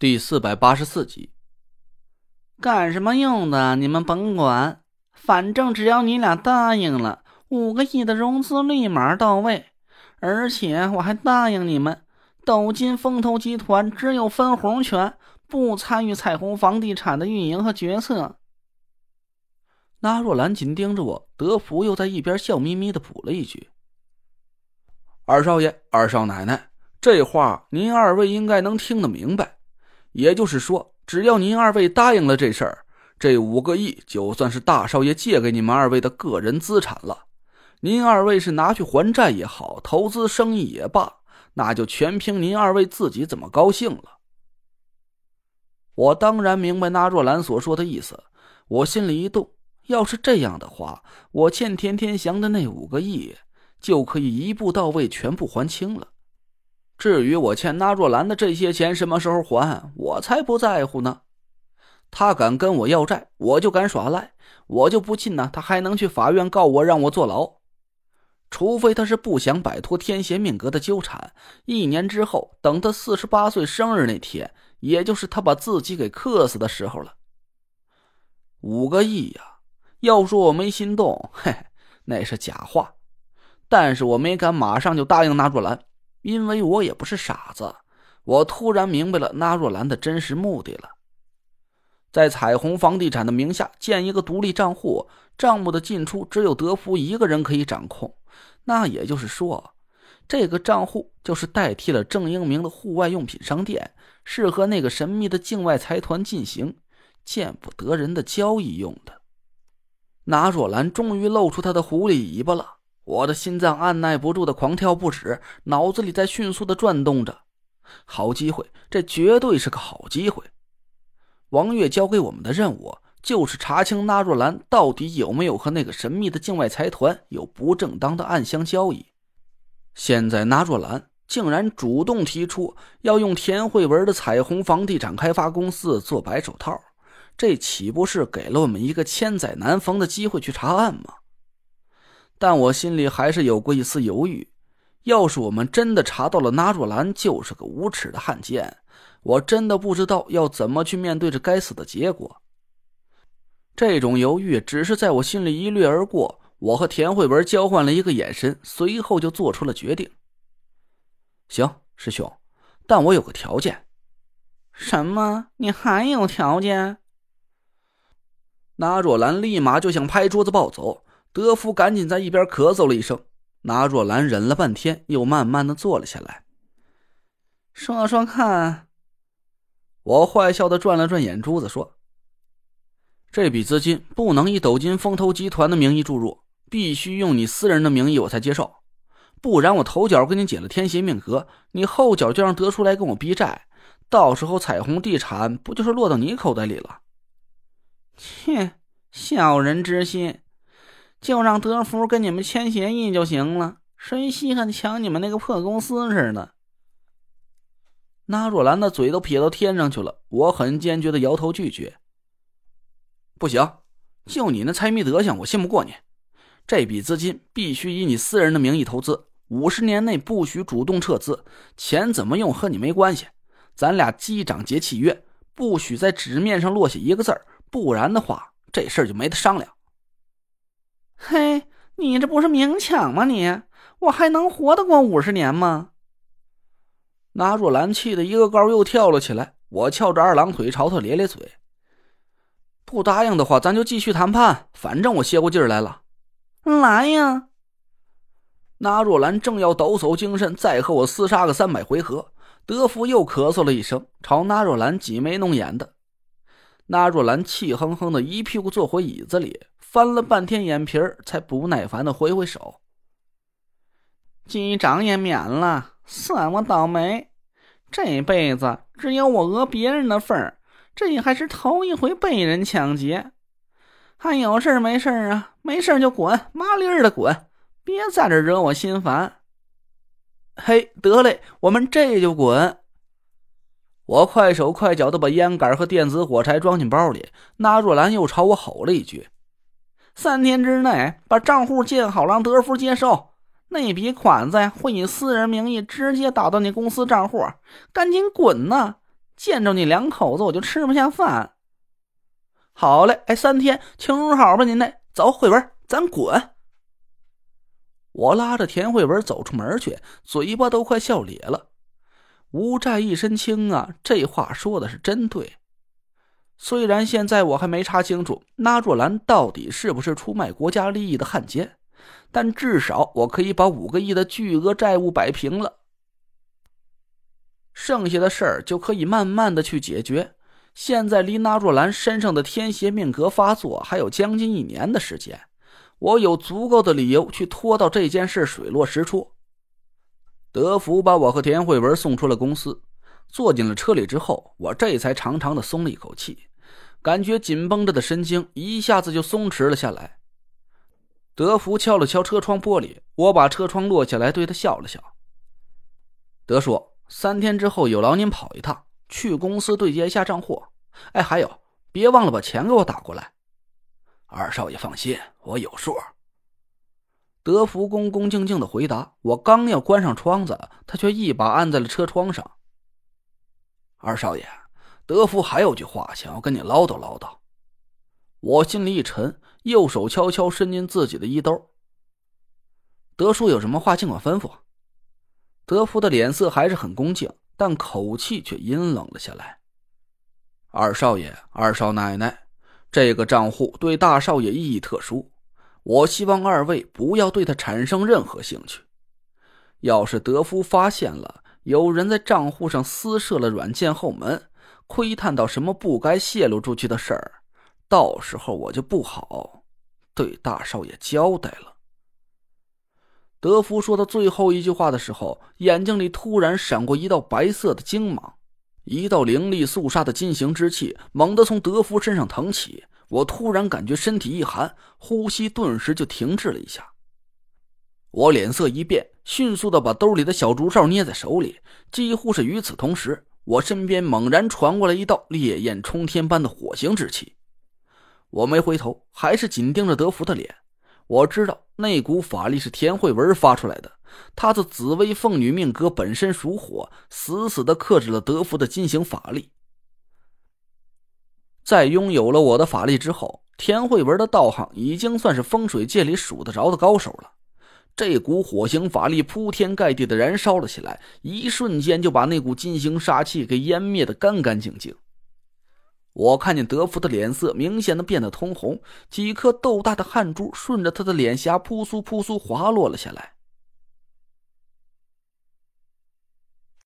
第四百八十四集，干什么用的？你们甭管，反正只要你俩答应了，五个亿的融资立马到位。而且我还答应你们，斗金风投集团只有分红权，不参与彩虹房地产的运营和决策。那若兰紧盯着我，德福又在一边笑眯眯的补了一句：“二少爷，二少奶奶，这话您二位应该能听得明白。”也就是说，只要您二位答应了这事儿，这五个亿就算是大少爷借给你们二位的个人资产了。您二位是拿去还债也好，投资生意也罢，那就全凭您二位自己怎么高兴了。我当然明白那若兰所说的意思，我心里一动，要是这样的话，我欠田天祥的那五个亿就可以一步到位，全部还清了。至于我欠那若兰的这些钱什么时候还，我才不在乎呢。他敢跟我要债，我就敢耍赖。我就不信呢，他还能去法院告我，让我坐牢。除非他是不想摆脱天邪命格的纠缠。一年之后，等他四十八岁生日那天，也就是他把自己给克死的时候了。五个亿呀！要说我没心动，嘿，那是假话。但是我没敢马上就答应那若兰。因为我也不是傻子，我突然明白了那若兰的真实目的了。在彩虹房地产的名下建一个独立账户，账目的进出只有德福一个人可以掌控。那也就是说，这个账户就是代替了郑英明的户外用品商店，是和那个神秘的境外财团进行见不得人的交易用的。那若兰终于露出她的狐狸尾巴了。我的心脏按耐不住的狂跳不止，脑子里在迅速的转动着。好机会，这绝对是个好机会。王月交给我们的任务就是查清纳若兰到底有没有和那个神秘的境外财团有不正当的暗箱交易。现在纳若兰竟然主动提出要用田慧文的彩虹房地产开发公司做白手套，这岂不是给了我们一个千载难逢的机会去查案吗？但我心里还是有过一丝犹豫。要是我们真的查到了纳若兰就是个无耻的汉奸，我真的不知道要怎么去面对这该死的结果。这种犹豫只是在我心里一掠而过。我和田慧文交换了一个眼神，随后就做出了决定。行，师兄，但我有个条件。什么？你还有条件？纳若兰立马就想拍桌子暴走。德福赶紧在一边咳嗽了一声，拿若兰忍了半天，又慢慢的坐了下来。说说看。我坏笑的转了转眼珠子，说：“这笔资金不能以斗金风投集团的名义注入，必须用你私人的名义，我才接受。不然我头脚跟你解了天邪命格，你后脚就让德叔来跟我逼债，到时候彩虹地产不就是落到你口袋里了？”切，小人之心。就让德福跟你们签协议就行了，谁稀罕抢你们那个破公司似的？那若兰的嘴都撇到天上去了，我很坚决的摇头拒绝。不行，就你那财迷德行，我信不过你。这笔资金必须以你私人的名义投资，五十年内不许主动撤资，钱怎么用和你没关系。咱俩机长结契约，不许在纸面上落下一个字儿，不然的话，这事儿就没得商量。嘿，你这不是明抢吗？你我还能活得过五十年吗？那若兰气的一个高又跳了起来。我翘着二郎腿朝他咧咧嘴。不答应的话，咱就继续谈判。反正我歇过劲儿来了。来呀！那若兰正要抖擞精神再和我厮杀个三百回合，德福又咳嗽了一声，朝那若兰挤眉弄眼的。那若兰气哼哼的一屁股坐回椅子里。翻了半天眼皮儿，才不耐烦的挥挥手。机长也免了，算我倒霉。这辈子只有我讹别人的份儿，这还是头一回被人抢劫。还有事没事啊？没事就滚，麻利儿的滚，别在这惹我心烦。嘿，得嘞，我们这就滚。我快手快脚的把烟杆和电子火柴装进包里。那若兰又朝我吼了一句。三天之内把账户建好，让德福接收那笔款子呀，会以私人名义直接打到你公司账户，赶紧滚呐！见着你两口子我就吃不下饭。好嘞，哎，三天请好吧，您嘞，走，慧文，咱滚。我拉着田慧文走出门去，嘴巴都快笑咧了。无债一身轻啊，这话说的是真对。虽然现在我还没查清楚那若兰到底是不是出卖国家利益的汉奸，但至少我可以把五个亿的巨额债务摆平了。剩下的事儿就可以慢慢的去解决。现在离那若兰身上的天邪命格发作还有将近一年的时间，我有足够的理由去拖到这件事水落石出。德福把我和田慧文送出了公司，坐进了车里之后，我这才长长的松了一口气。感觉紧绷着的神经一下子就松弛了下来。德福敲了敲车窗玻璃，我把车窗落下来，对他笑了笑。德叔，三天之后有劳您跑一趟，去公司对接一下账户。哎，还有，别忘了把钱给我打过来。二少爷放心，我有数。德福恭恭敬敬的回答。我刚要关上窗子，他却一把按在了车窗上。二少爷。德福还有句话想要跟你唠叨唠叨，我心里一沉，右手悄悄伸进自己的衣兜。德叔有什么话尽管吩咐。德福的脸色还是很恭敬，但口气却阴冷了下来。二少爷、二少奶奶，这个账户对大少爷意义特殊，我希望二位不要对他产生任何兴趣。要是德福发现了有人在账户上私设了软件后门，窥探到什么不该泄露出去的事儿，到时候我就不好对大少爷交代了。德福说到最后一句话的时候，眼睛里突然闪过一道白色的精芒，一道凌厉肃杀的金行之气猛地从德福身上腾起。我突然感觉身体一寒，呼吸顿时就停滞了一下。我脸色一变，迅速的把兜里的小竹哨捏在手里，几乎是与此同时。我身边猛然传过来一道烈焰冲天般的火星之气，我没回头，还是紧盯着德福的脸。我知道那股法力是田慧文发出来的，她的紫薇凤女命格本身属火，死死的克制了德福的金行法力。在拥有了我的法力之后，田慧文的道行已经算是风水界里数得着的高手了。这股火星法力铺天盖地的燃烧了起来，一瞬间就把那股金星杀气给湮灭的干干净净。我看见德福的脸色明显的变得通红，几颗豆大的汗珠顺着他的脸颊扑簌扑簌滑落了下来。